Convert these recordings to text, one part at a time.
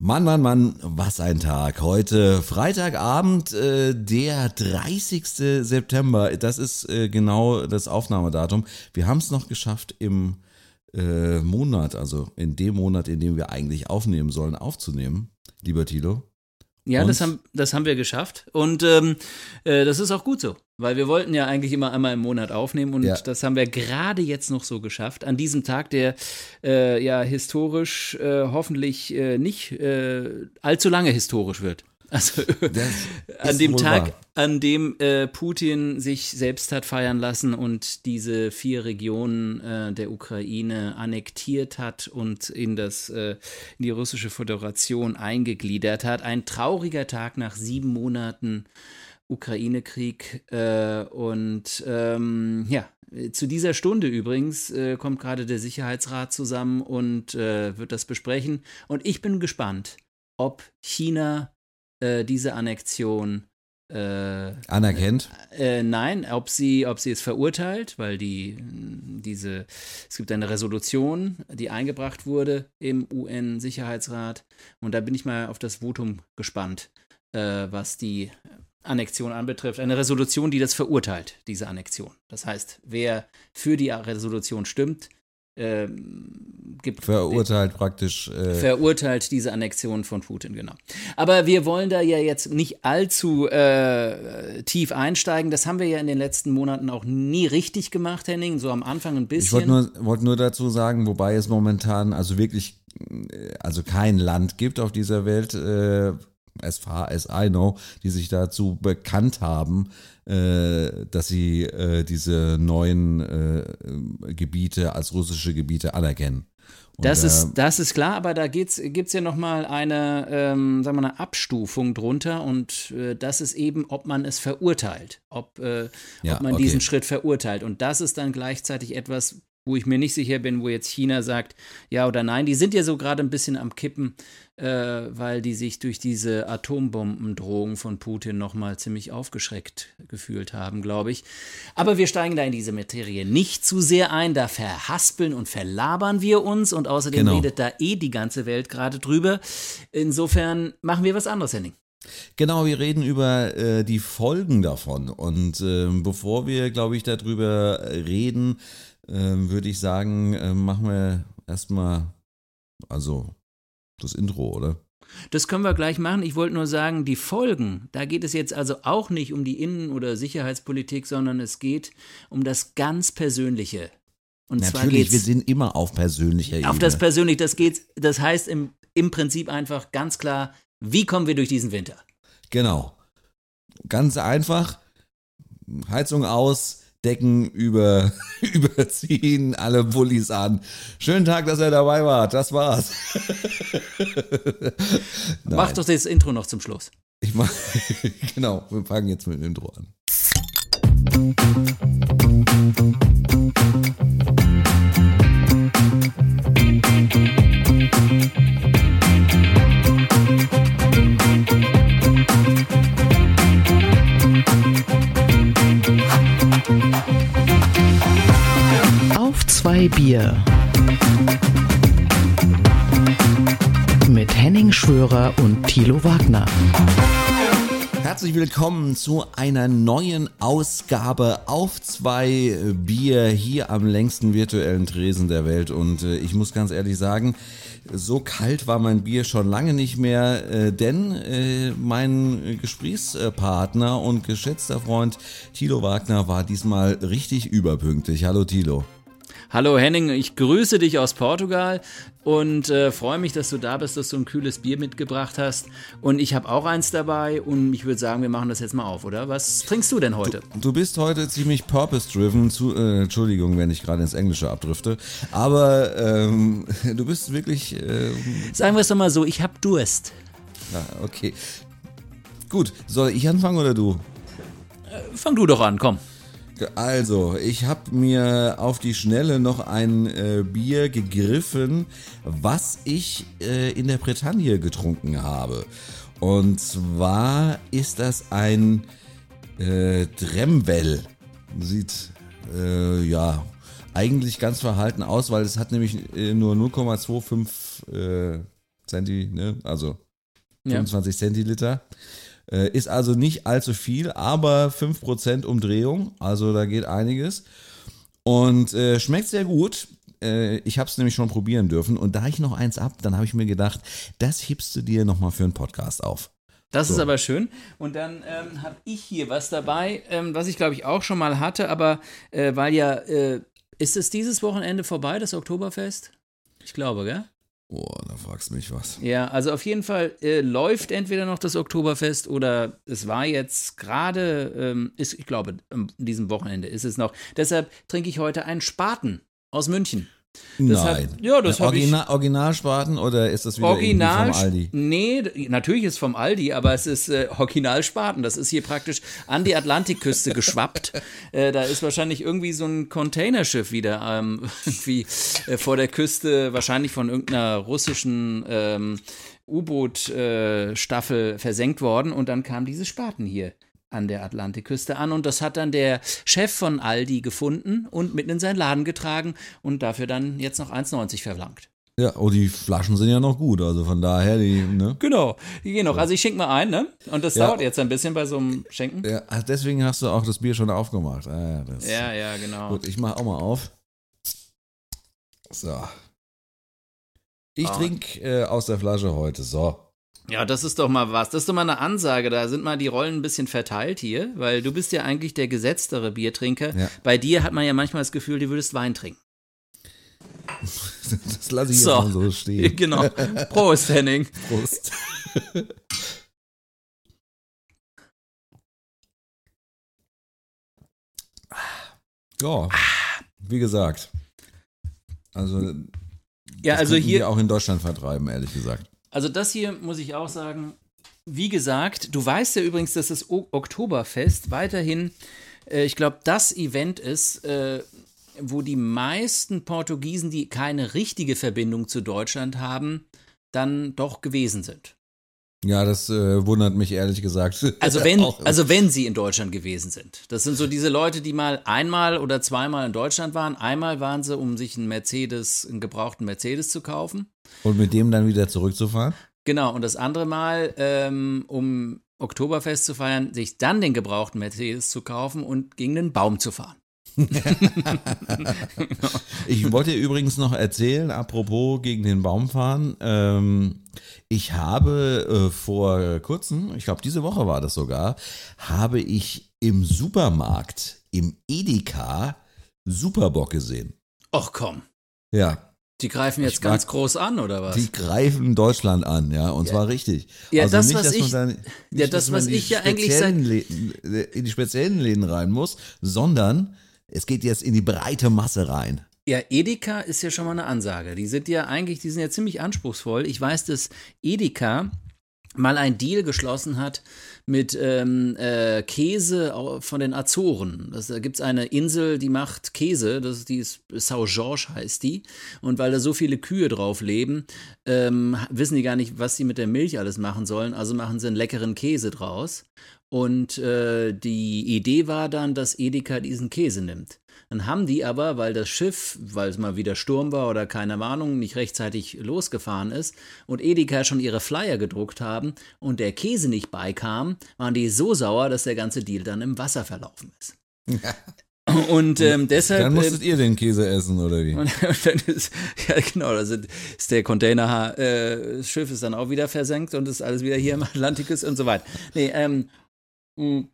Mann, Mann, Mann, was ein Tag. Heute Freitagabend, äh, der 30. September. Das ist äh, genau das Aufnahmedatum. Wir haben es noch geschafft im äh, Monat, also in dem Monat, in dem wir eigentlich aufnehmen sollen, aufzunehmen, lieber Tilo. Ja, das haben, das haben wir geschafft. Und ähm, äh, das ist auch gut so, weil wir wollten ja eigentlich immer einmal im Monat aufnehmen und ja. das haben wir gerade jetzt noch so geschafft. An diesem Tag, der äh, ja historisch äh, hoffentlich äh, nicht äh, allzu lange historisch wird. Also an dem Tag, wahr. an dem äh, Putin sich selbst hat feiern lassen und diese vier Regionen äh, der Ukraine annektiert hat und in, das, äh, in die russische Föderation eingegliedert hat. Ein trauriger Tag nach sieben Monaten Ukraine-Krieg. Äh, und ähm, ja, zu dieser Stunde übrigens äh, kommt gerade der Sicherheitsrat zusammen und äh, wird das besprechen. Und ich bin gespannt, ob China äh, diese Annexion äh, anerkennt? Äh, nein, ob sie, ob sie es verurteilt, weil die, diese, es gibt eine Resolution, die eingebracht wurde im UN-Sicherheitsrat. Und da bin ich mal auf das Votum gespannt, was die Annexion anbetrifft. Eine Resolution, die das verurteilt, diese Annexion. Das heißt, wer für die Resolution stimmt, äh, gibt. Verurteilt praktisch. Äh verurteilt diese Annexion von Putin, genau. Aber wir wollen da ja jetzt nicht allzu äh, tief einsteigen. Das haben wir ja in den letzten Monaten auch nie richtig gemacht, Henning. So am Anfang ein bisschen. Ich wollte nur, wollt nur dazu sagen, wobei es momentan also wirklich äh, also kein Land gibt auf dieser Welt, äh, as far as I know, die sich dazu bekannt haben, äh, dass sie äh, diese neuen äh, Gebiete als russische Gebiete anerkennen. Und das, ist, das ist klar, aber da gibt es ja nochmal eine, ähm, sagen wir eine Abstufung drunter und äh, das ist eben, ob man es verurteilt, ob, äh, ja, ob man okay. diesen Schritt verurteilt. Und das ist dann gleichzeitig etwas, wo ich mir nicht sicher bin, wo jetzt China sagt, ja oder nein. Die sind ja so gerade ein bisschen am Kippen, weil die sich durch diese Atombombendrohung von Putin nochmal ziemlich aufgeschreckt gefühlt haben, glaube ich. Aber wir steigen da in diese Materie nicht zu sehr ein, da verhaspeln und verlabern wir uns und außerdem genau. redet da eh die ganze Welt gerade drüber. Insofern machen wir was anderes, Henning. Genau, wir reden über äh, die Folgen davon. Und äh, bevor wir, glaube ich, darüber reden, ähm, würde ich sagen, äh, machen wir erstmal, also das Intro, oder? Das können wir gleich machen. Ich wollte nur sagen, die Folgen, da geht es jetzt also auch nicht um die Innen- oder Sicherheitspolitik, sondern es geht um das ganz Persönliche. Und Natürlich, wir sind immer auf persönlicher Ebene. Auf das Persönliche, das geht, das heißt im, im Prinzip einfach ganz klar, wie kommen wir durch diesen Winter? Genau. Ganz einfach, Heizung aus, Decken über, überziehen, alle Bullis an. Schönen Tag, dass er dabei war. Das war's. Mach doch das Intro noch zum Schluss. Ich mach, genau, wir fangen jetzt mit dem Intro an. Zwei Bier. Mit Henning Schwörer und Thilo Wagner. Herzlich willkommen zu einer neuen Ausgabe auf zwei Bier hier am längsten virtuellen Tresen der Welt. Und äh, ich muss ganz ehrlich sagen, so kalt war mein Bier schon lange nicht mehr, äh, denn äh, mein Gesprächspartner und geschätzter Freund Thilo Wagner war diesmal richtig überpünktlich. Hallo Thilo. Hallo Henning, ich grüße dich aus Portugal und äh, freue mich, dass du da bist, dass du ein kühles Bier mitgebracht hast. Und ich habe auch eins dabei und ich würde sagen, wir machen das jetzt mal auf, oder? Was trinkst du denn heute? Du, du bist heute ziemlich purpose-driven. Äh, Entschuldigung, wenn ich gerade ins Englische abdrifte. Aber ähm, du bist wirklich. Ähm, Sagen wir es doch mal so, ich habe Durst. Ja, okay. Gut, soll ich anfangen oder du? Äh, fang du doch an, komm. Also, ich habe mir auf die Schnelle noch ein äh, Bier gegriffen, was ich äh, in der Bretagne getrunken habe. Und zwar ist das ein äh, Dremwell. Sieht äh, ja eigentlich ganz verhalten aus, weil es hat nämlich äh, nur 0,25 äh, Zenti, ne? also 25 ja. Zentiliter. Äh, ist also nicht allzu viel, aber 5% Umdrehung, also da geht einiges. Und äh, schmeckt sehr gut. Äh, ich habe es nämlich schon probieren dürfen. Und da ich noch eins ab, dann habe ich mir gedacht, das hebst du dir nochmal für einen Podcast auf. Das so. ist aber schön. Und dann ähm, habe ich hier was dabei, ähm, was ich glaube ich auch schon mal hatte, aber äh, weil ja, äh, ist es dieses Wochenende vorbei, das Oktoberfest? Ich glaube, gell? Boah, da fragst du mich was. Ja, also auf jeden Fall äh, läuft entweder noch das Oktoberfest oder es war jetzt gerade, ähm, ich glaube, in diesem Wochenende ist es noch. Deshalb trinke ich heute einen Spaten aus München. Nein. Hat, ja, das Original, ich. Originalspaten oder ist das wieder Original, vom Aldi? Nee, natürlich ist vom Aldi, aber es ist äh, Originalspaten. Das ist hier praktisch an die Atlantikküste geschwappt. Äh, da ist wahrscheinlich irgendwie so ein Containerschiff wieder ähm, irgendwie äh, vor der Küste, wahrscheinlich von irgendeiner russischen ähm, U-Boot-Staffel äh, versenkt worden und dann kamen diese Spaten hier an der Atlantikküste an und das hat dann der Chef von Aldi gefunden und mitten in seinen Laden getragen und dafür dann jetzt noch 1,90 verlangt. Ja, oh, die Flaschen sind ja noch gut, also von daher, die, ne? Genau, die gehen noch. Also ich schenke mal ein, ne? Und das ja. dauert jetzt ein bisschen bei so einem Schenken. Ja, deswegen hast du auch das Bier schon aufgemacht. Ah, das, ja, ja, genau. Gut, ich mache auch mal auf. So. Ich oh. trinke äh, aus der Flasche heute, so. Ja, das ist doch mal was. Das ist doch mal eine Ansage. Da sind mal die Rollen ein bisschen verteilt hier, weil du bist ja eigentlich der gesetztere Biertrinker. Ja. Bei dir hat man ja manchmal das Gefühl, du würdest Wein trinken. Das lasse ich so. jetzt mal so stehen. Genau. Prost, Henning. Prost. ja, wie gesagt. Also, ja, also hier auch in Deutschland vertreiben, ehrlich gesagt. Also das hier muss ich auch sagen, wie gesagt, du weißt ja übrigens, dass das o Oktoberfest weiterhin, äh, ich glaube, das Event ist, äh, wo die meisten Portugiesen, die keine richtige Verbindung zu Deutschland haben, dann doch gewesen sind. Ja, das äh, wundert mich ehrlich gesagt. Also wenn, also wenn sie in Deutschland gewesen sind. Das sind so diese Leute, die mal einmal oder zweimal in Deutschland waren. Einmal waren sie, um sich einen Mercedes, einen gebrauchten Mercedes zu kaufen. Und mit dem dann wieder zurückzufahren? Genau, und das andere Mal, ähm, um Oktoberfest zu feiern, sich dann den gebrauchten Mercedes zu kaufen und gegen den Baum zu fahren. ich wollte übrigens noch erzählen, apropos gegen den Baum fahren. Ähm, ich habe äh, vor kurzem, ich glaube diese Woche war das sogar, habe ich im Supermarkt, im Edeka, Superbock gesehen. Och komm. Ja. Die greifen jetzt ganz groß an, oder was? Die greifen Deutschland an, ja, und ja. zwar richtig. Ja, also das, nicht, was ich, dann, nicht, ja, das, was ich ja eigentlich seit in die speziellen Läden rein muss, sondern es geht jetzt in die breite Masse rein. Ja, Edeka ist ja schon mal eine Ansage. Die sind ja eigentlich, die sind ja ziemlich anspruchsvoll. Ich weiß, dass Edeka mal ein Deal geschlossen hat mit ähm, äh, Käse von den Azoren. Das, da gibt es eine Insel, die macht Käse, das die ist, Sao Jorge heißt die. Und weil da so viele Kühe drauf leben, ähm, wissen die gar nicht, was sie mit der Milch alles machen sollen. Also machen sie einen leckeren Käse draus. Und äh, die Idee war dann, dass Edeka diesen Käse nimmt. Dann haben die aber, weil das Schiff, weil es mal wieder Sturm war oder keine Ahnung, nicht rechtzeitig losgefahren ist und Edeka schon ihre Flyer gedruckt haben und der Käse nicht beikam, waren die so sauer, dass der ganze Deal dann im Wasser verlaufen ist. Und ähm, deshalb. Dann musstet äh, ihr den Käse essen, oder wie? Und, und dann ist, ja, genau, da sind, ist der Container, äh, das Schiff ist dann auch wieder versenkt und ist alles wieder hier im Atlantik und so weiter. Nee, ähm, hm.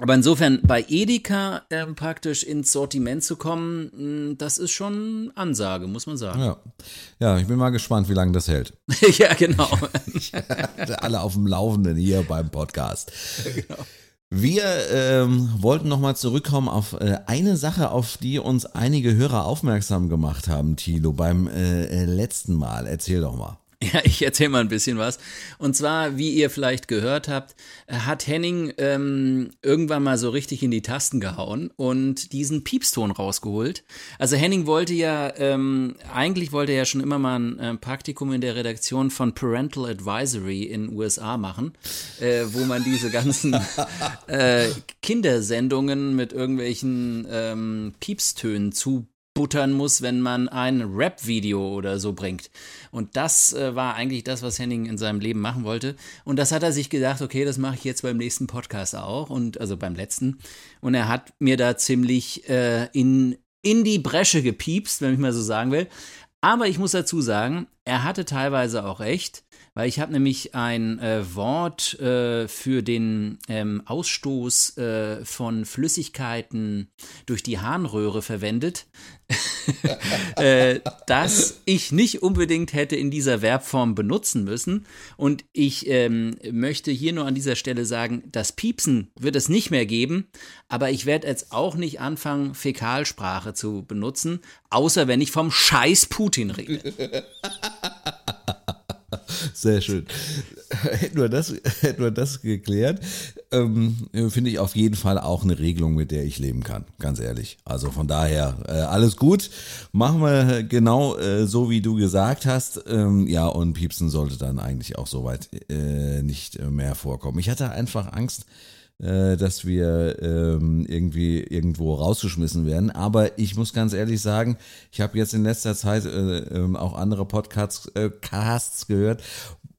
Aber insofern bei Edeka äh, praktisch ins Sortiment zu kommen, hm, das ist schon Ansage, muss man sagen. Ja, ja ich bin mal gespannt, wie lange das hält. ja, genau. Alle auf dem Laufenden hier beim Podcast. Genau. Wir ähm, wollten nochmal zurückkommen auf äh, eine Sache, auf die uns einige Hörer aufmerksam gemacht haben, Thilo, beim äh, äh letzten Mal. Erzähl doch mal. Ja, ich erzähle mal ein bisschen was. Und zwar, wie ihr vielleicht gehört habt, hat Henning ähm, irgendwann mal so richtig in die Tasten gehauen und diesen Piepston rausgeholt. Also Henning wollte ja, ähm, eigentlich wollte er ja schon immer mal ein äh, Praktikum in der Redaktion von Parental Advisory in USA machen, äh, wo man diese ganzen äh, Kindersendungen mit irgendwelchen ähm, Piepstönen zu abbuttern muss, wenn man ein Rap-Video oder so bringt. Und das äh, war eigentlich das, was Henning in seinem Leben machen wollte. Und das hat er sich gedacht, okay, das mache ich jetzt beim nächsten Podcast auch und also beim letzten. Und er hat mir da ziemlich äh, in in die Bresche gepiepst, wenn ich mal so sagen will. Aber ich muss dazu sagen, er hatte teilweise auch recht weil ich habe nämlich ein äh, Wort äh, für den ähm, Ausstoß äh, von Flüssigkeiten durch die Harnröhre verwendet, äh, das ich nicht unbedingt hätte in dieser Verbform benutzen müssen. Und ich ähm, möchte hier nur an dieser Stelle sagen, das Piepsen wird es nicht mehr geben, aber ich werde jetzt auch nicht anfangen, Fäkalsprache zu benutzen, außer wenn ich vom Scheiß Putin rede. Sehr schön. Hätten wir das, hätten wir das geklärt, ähm, finde ich auf jeden Fall auch eine Regelung, mit der ich leben kann, ganz ehrlich. Also von daher, äh, alles gut. Machen wir genau äh, so, wie du gesagt hast. Ähm, ja, und Piepsen sollte dann eigentlich auch soweit äh, nicht mehr vorkommen. Ich hatte einfach Angst, äh, dass wir ähm, irgendwie irgendwo rausgeschmissen werden. Aber ich muss ganz ehrlich sagen, ich habe jetzt in letzter Zeit äh, äh, auch andere Podcasts äh, Casts gehört,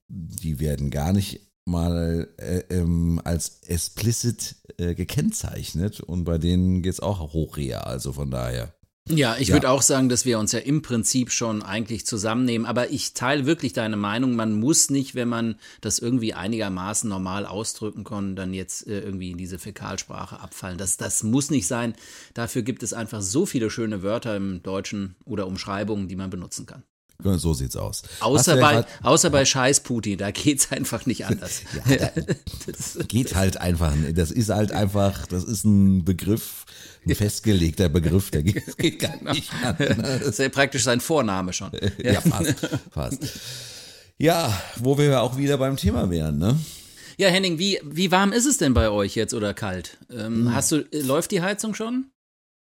die werden gar nicht mal äh, ähm, als explicit gekennzeichnet und bei denen geht es auch hoch her. Also von daher. Ja, ich ja. würde auch sagen, dass wir uns ja im Prinzip schon eigentlich zusammennehmen. Aber ich teile wirklich deine Meinung. Man muss nicht, wenn man das irgendwie einigermaßen normal ausdrücken kann, dann jetzt äh, irgendwie in diese Fäkalsprache abfallen. Das, das muss nicht sein. Dafür gibt es einfach so viele schöne Wörter im Deutschen oder Umschreibungen, die man benutzen kann. So sieht's aus. Außer bei, außer bei Scheiß Putin, da geht's einfach nicht anders. ja, geht halt einfach. Das ist halt einfach, das ist ein Begriff, ein festgelegter Begriff, der geht, geht gar genau. nicht anders. Das ist ja praktisch sein Vorname schon. ja, fast, fast. Ja, wo wir auch wieder beim Thema wären, ne? Ja, Henning, wie, wie warm ist es denn bei euch jetzt oder kalt? Ähm, hm. Hast du, läuft die Heizung schon?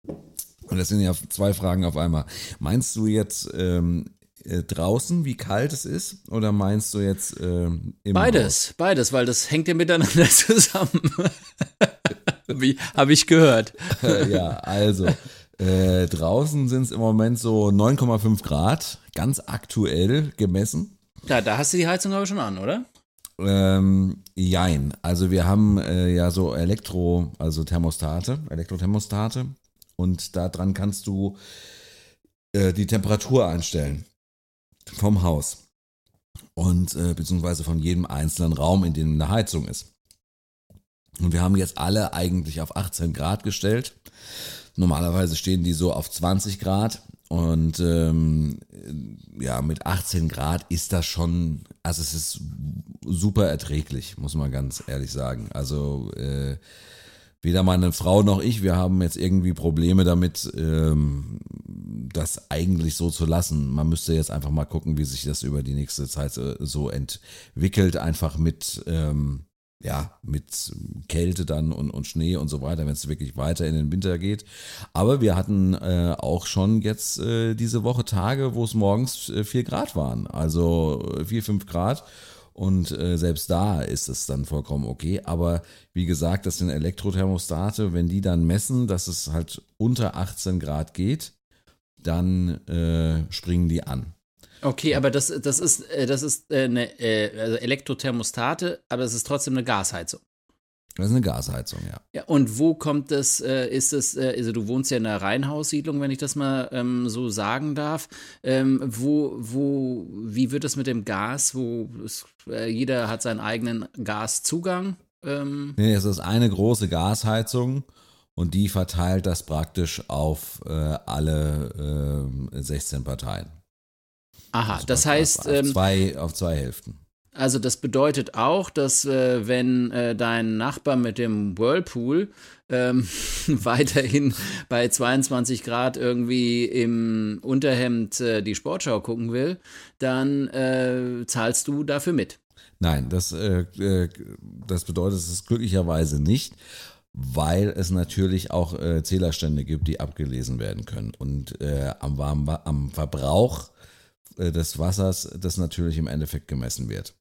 Und das sind ja zwei Fragen auf einmal. Meinst du jetzt ähm, äh, draußen, wie kalt es ist? Oder meinst du jetzt ähm, im Beides, Haus? beides, weil das hängt ja miteinander zusammen. wie habe ich gehört. ja, also äh, draußen sind es im Moment so 9,5 Grad, ganz aktuell gemessen. Ja, da hast du die Heizung aber schon an, oder? Ähm, jein. Also wir haben äh, ja so Elektro, also Thermostate, Elektrothermostate und daran kannst du äh, die Temperatur einstellen vom Haus und äh, beziehungsweise von jedem einzelnen Raum, in dem eine Heizung ist. Und wir haben jetzt alle eigentlich auf 18 Grad gestellt. Normalerweise stehen die so auf 20 Grad. Und ähm, ja, mit 18 Grad ist das schon, also es ist super erträglich, muss man ganz ehrlich sagen. Also äh, weder meine Frau noch ich, wir haben jetzt irgendwie Probleme damit, ähm, das eigentlich so zu lassen. Man müsste jetzt einfach mal gucken, wie sich das über die nächste Zeit so entwickelt, einfach mit, ähm, ja, mit Kälte dann und, und Schnee und so weiter, wenn es wirklich weiter in den Winter geht. Aber wir hatten äh, auch schon jetzt äh, diese Woche Tage, wo es morgens äh, 4 Grad waren, also 4, 5 Grad. Und äh, selbst da ist es dann vollkommen okay. Aber wie gesagt, das sind Elektrothermostate. Wenn die dann messen, dass es halt unter 18 Grad geht, dann äh, springen die an. Okay, aber das, das ist, äh, das ist äh, eine äh, also Elektrothermostate, aber es ist trotzdem eine Gasheizung. Das ist eine Gasheizung, ja. Ja, und wo kommt das, äh, ist es, äh, also du wohnst ja in einer Reihenhaussiedlung, wenn ich das mal ähm, so sagen darf. Ähm, wo, wo, wie wird das mit dem Gas? Wo ist, äh, jeder hat seinen eigenen Gaszugang? Ähm. Nee, es ist eine große Gasheizung und die verteilt das praktisch auf äh, alle 16 ähm, Parteien. Aha, also das heißt. Auf, auf, ähm, zwei, auf zwei Hälften. Also das bedeutet auch, dass äh, wenn äh, dein Nachbar mit dem Whirlpool ähm, weiterhin bei 22 Grad irgendwie im Unterhemd äh, die Sportschau gucken will, dann äh, zahlst du dafür mit. Nein, das, äh, äh, das bedeutet es glücklicherweise nicht, weil es natürlich auch Zählerstände gibt, die abgelesen werden können. Und am, am Verbrauch des Wassers das natürlich im Endeffekt gemessen wird.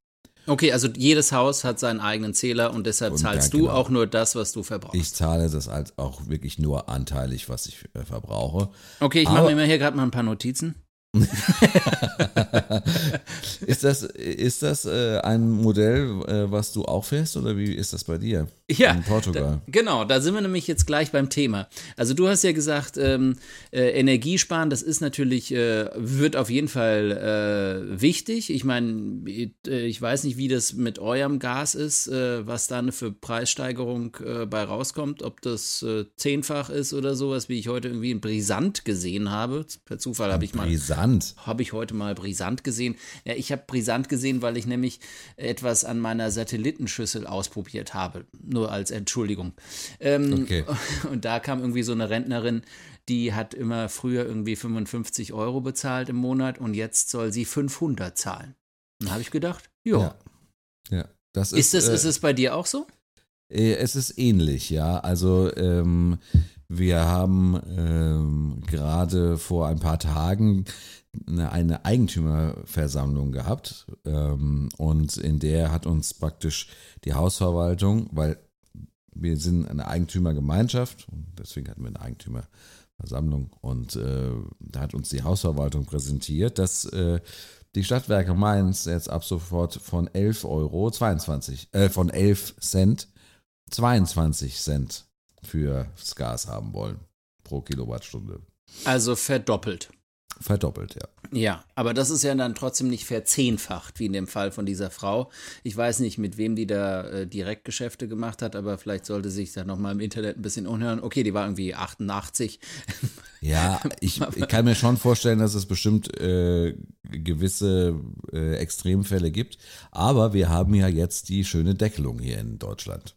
Okay, also jedes Haus hat seinen eigenen Zähler und deshalb und zahlst du genau. auch nur das, was du verbrauchst. Ich zahle das halt auch wirklich nur anteilig, was ich äh, verbrauche. Okay, ich mache mir hier gerade mal ein paar Notizen. ist das, ist das äh, ein Modell, äh, was du auch fährst oder wie ist das bei dir? Ja, in Portugal. Da, genau, da sind wir nämlich jetzt gleich beim Thema. Also du hast ja gesagt, ähm, äh, Energiesparen, das ist natürlich, äh, wird auf jeden Fall äh, wichtig. Ich meine, äh, ich weiß nicht, wie das mit eurem Gas ist, was da eine für Preissteigerung bei rauskommt, ob das zehnfach ist oder sowas, wie ich heute irgendwie in Brisant gesehen habe. Per Zufall habe ich mal. Brisant? Brisant. Habe ich heute mal brisant gesehen. Ja, ich habe brisant gesehen, weil ich nämlich etwas an meiner Satellitenschüssel ausprobiert habe. Nur als Entschuldigung. Ähm, okay. Und da kam irgendwie so eine Rentnerin, die hat immer früher irgendwie 55 Euro bezahlt im Monat und jetzt soll sie 500 zahlen. Dann habe ich gedacht, jo. ja. Ja. Das ist, ist, das, äh, ist es bei dir auch so? Äh, es ist ähnlich, ja. Also ähm, wir haben ähm, gerade vor ein paar Tagen eine, eine Eigentümerversammlung gehabt ähm, und in der hat uns praktisch die Hausverwaltung, weil wir sind eine Eigentümergemeinschaft und deswegen hatten wir eine Eigentümerversammlung und äh, da hat uns die Hausverwaltung präsentiert, dass äh, die Stadtwerke Mainz jetzt ab sofort von 11 Euro 22, äh, von 11 Cent 22 Cent fürs Gas haben wollen pro Kilowattstunde. Also verdoppelt. Verdoppelt, ja. Ja, aber das ist ja dann trotzdem nicht verzehnfacht, wie in dem Fall von dieser Frau. Ich weiß nicht, mit wem die da äh, Direktgeschäfte gemacht hat, aber vielleicht sollte sich da nochmal im Internet ein bisschen umhören. Okay, die war irgendwie 88. Ja, ich, ich kann mir schon vorstellen, dass es bestimmt äh, gewisse äh, Extremfälle gibt. Aber wir haben ja jetzt die schöne Deckelung hier in Deutschland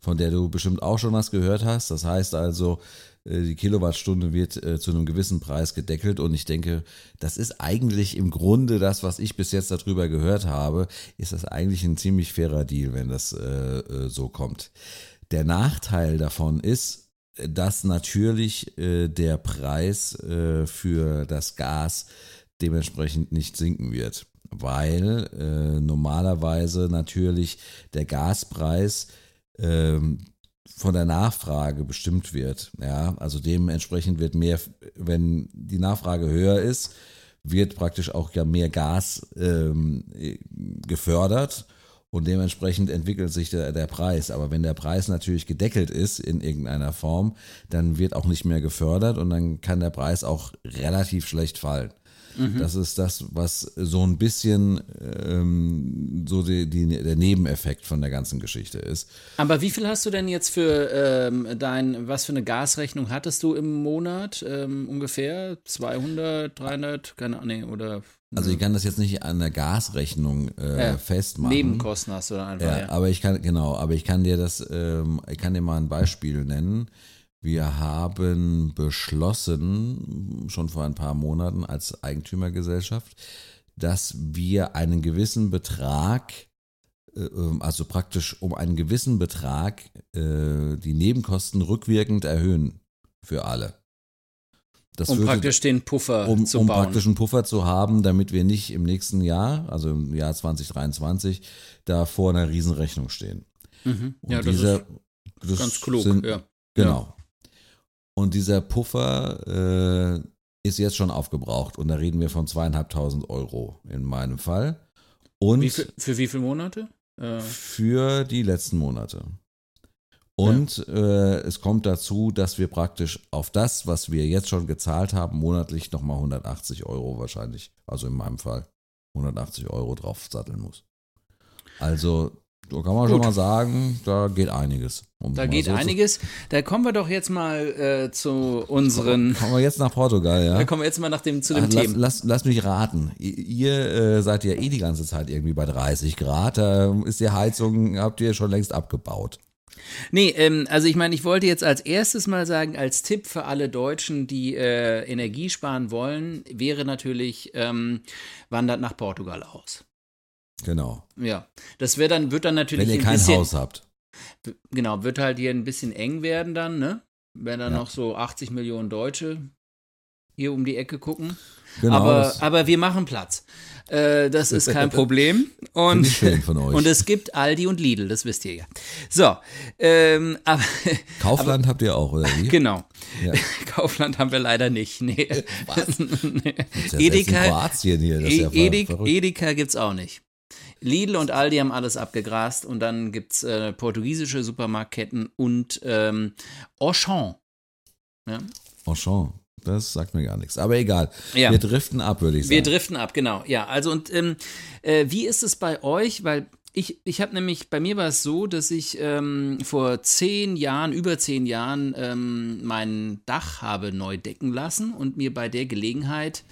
von der du bestimmt auch schon was gehört hast. Das heißt also, die Kilowattstunde wird äh, zu einem gewissen Preis gedeckelt und ich denke, das ist eigentlich im Grunde das, was ich bis jetzt darüber gehört habe, ist das eigentlich ein ziemlich fairer Deal, wenn das äh, so kommt. Der Nachteil davon ist, dass natürlich der Preis für das Gas dementsprechend nicht sinken wird, weil normalerweise natürlich der Gaspreis ähm, von der Nachfrage bestimmt wird. Ja, also dementsprechend wird mehr, wenn die Nachfrage höher ist, wird praktisch auch ja mehr Gas ähm, gefördert und dementsprechend entwickelt sich der, der Preis. Aber wenn der Preis natürlich gedeckelt ist in irgendeiner Form, dann wird auch nicht mehr gefördert und dann kann der Preis auch relativ schlecht fallen. Mhm. Das ist das, was so ein bisschen ähm, so die, die, der Nebeneffekt von der ganzen Geschichte ist. Aber wie viel hast du denn jetzt für ähm, dein, was für eine Gasrechnung hattest du im Monat ähm, ungefähr? 200, 300, keine Ahnung, oder also ich kann das jetzt nicht an der Gasrechnung äh, ja, festmachen. Nebenkosten hast du dann einfach. Ja, ja, aber ich kann genau, aber ich kann dir das, ähm, ich kann dir mal ein Beispiel nennen. Wir haben beschlossen, schon vor ein paar Monaten als Eigentümergesellschaft, dass wir einen gewissen Betrag, äh, ähm, also praktisch um einen gewissen Betrag, äh, die Nebenkosten rückwirkend erhöhen für alle. Das um praktisch den Puffer um, zu um bauen. Um praktisch einen Puffer zu haben, damit wir nicht im nächsten Jahr, also im Jahr 2023, da vor einer Riesenrechnung stehen. Mhm. Ja, das dieser, ist das ganz klug. Sind, ja. Genau. Und dieser Puffer äh, ist jetzt schon aufgebraucht. Und da reden wir von zweieinhalbtausend Euro in meinem Fall. Und wie für, für wie viele Monate? Äh. Für die letzten Monate. Und ja. äh, es kommt dazu, dass wir praktisch auf das, was wir jetzt schon gezahlt haben, monatlich nochmal 180 Euro wahrscheinlich, also in meinem Fall 180 Euro drauf satteln muss. Also da kann man Gut. schon mal sagen, da geht einiges. Um da geht so einiges. Da kommen wir doch jetzt mal äh, zu unseren. Kommen wir jetzt nach Portugal, ja? Da kommen wir jetzt mal nach dem, zu dem Ach, Thema. Lass, lass, lass, mich raten. Ihr äh, seid ja eh die ganze Zeit irgendwie bei 30 Grad. Da ist die Heizung, habt ihr schon längst abgebaut. Nee, ähm, also ich meine, ich wollte jetzt als erstes mal sagen, als Tipp für alle Deutschen, die äh, Energie sparen wollen, wäre natürlich, ähm, wandert nach Portugal aus. Genau. Ja, das wird dann, wird dann natürlich. Wenn ihr kein bisschen, Haus habt. Genau, wird halt hier ein bisschen eng werden dann, ne? Wenn dann ja. noch so 80 Millionen Deutsche hier um die Ecke gucken. Genau, aber, aber wir machen Platz. Äh, das ist kein Problem. Und, und es gibt Aldi und Lidl, das wisst ihr ja. So, ähm, aber Kaufland habt ihr auch, oder wie? genau. Ja. Kaufland haben wir leider nicht. Nee. nee. Selbst in Edeka, Kroatien hier, das ist ja E- verrückt. Edeka gibt's auch nicht. Lidl und Aldi haben alles abgegrast und dann gibt's äh, portugiesische Supermarktketten und ähm, Auchan. Ja? Auchan, das sagt mir gar nichts. Aber egal. Ja. Wir driften ab, würde ich sagen. Wir driften ab, genau. Ja, also und ähm, äh, wie ist es bei euch? Weil ich, ich habe nämlich, bei mir war es so, dass ich ähm, vor zehn Jahren, über zehn Jahren, ähm, mein Dach habe neu decken lassen und mir bei der Gelegenheit,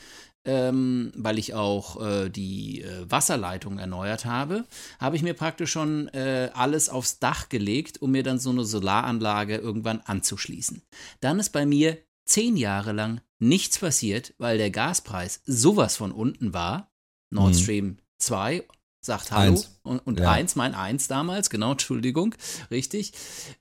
ähm, weil ich auch äh, die äh, Wasserleitung erneuert habe, habe ich mir praktisch schon äh, alles aufs Dach gelegt, um mir dann so eine Solaranlage irgendwann anzuschließen. Dann ist bei mir zehn Jahre lang nichts passiert, weil der Gaspreis sowas von unten war. Nord Mhm. Stream 2 sagt Hallo Eins. und, und Ja. 1, mein 1 damals, genau, Entschuldigung, richtig,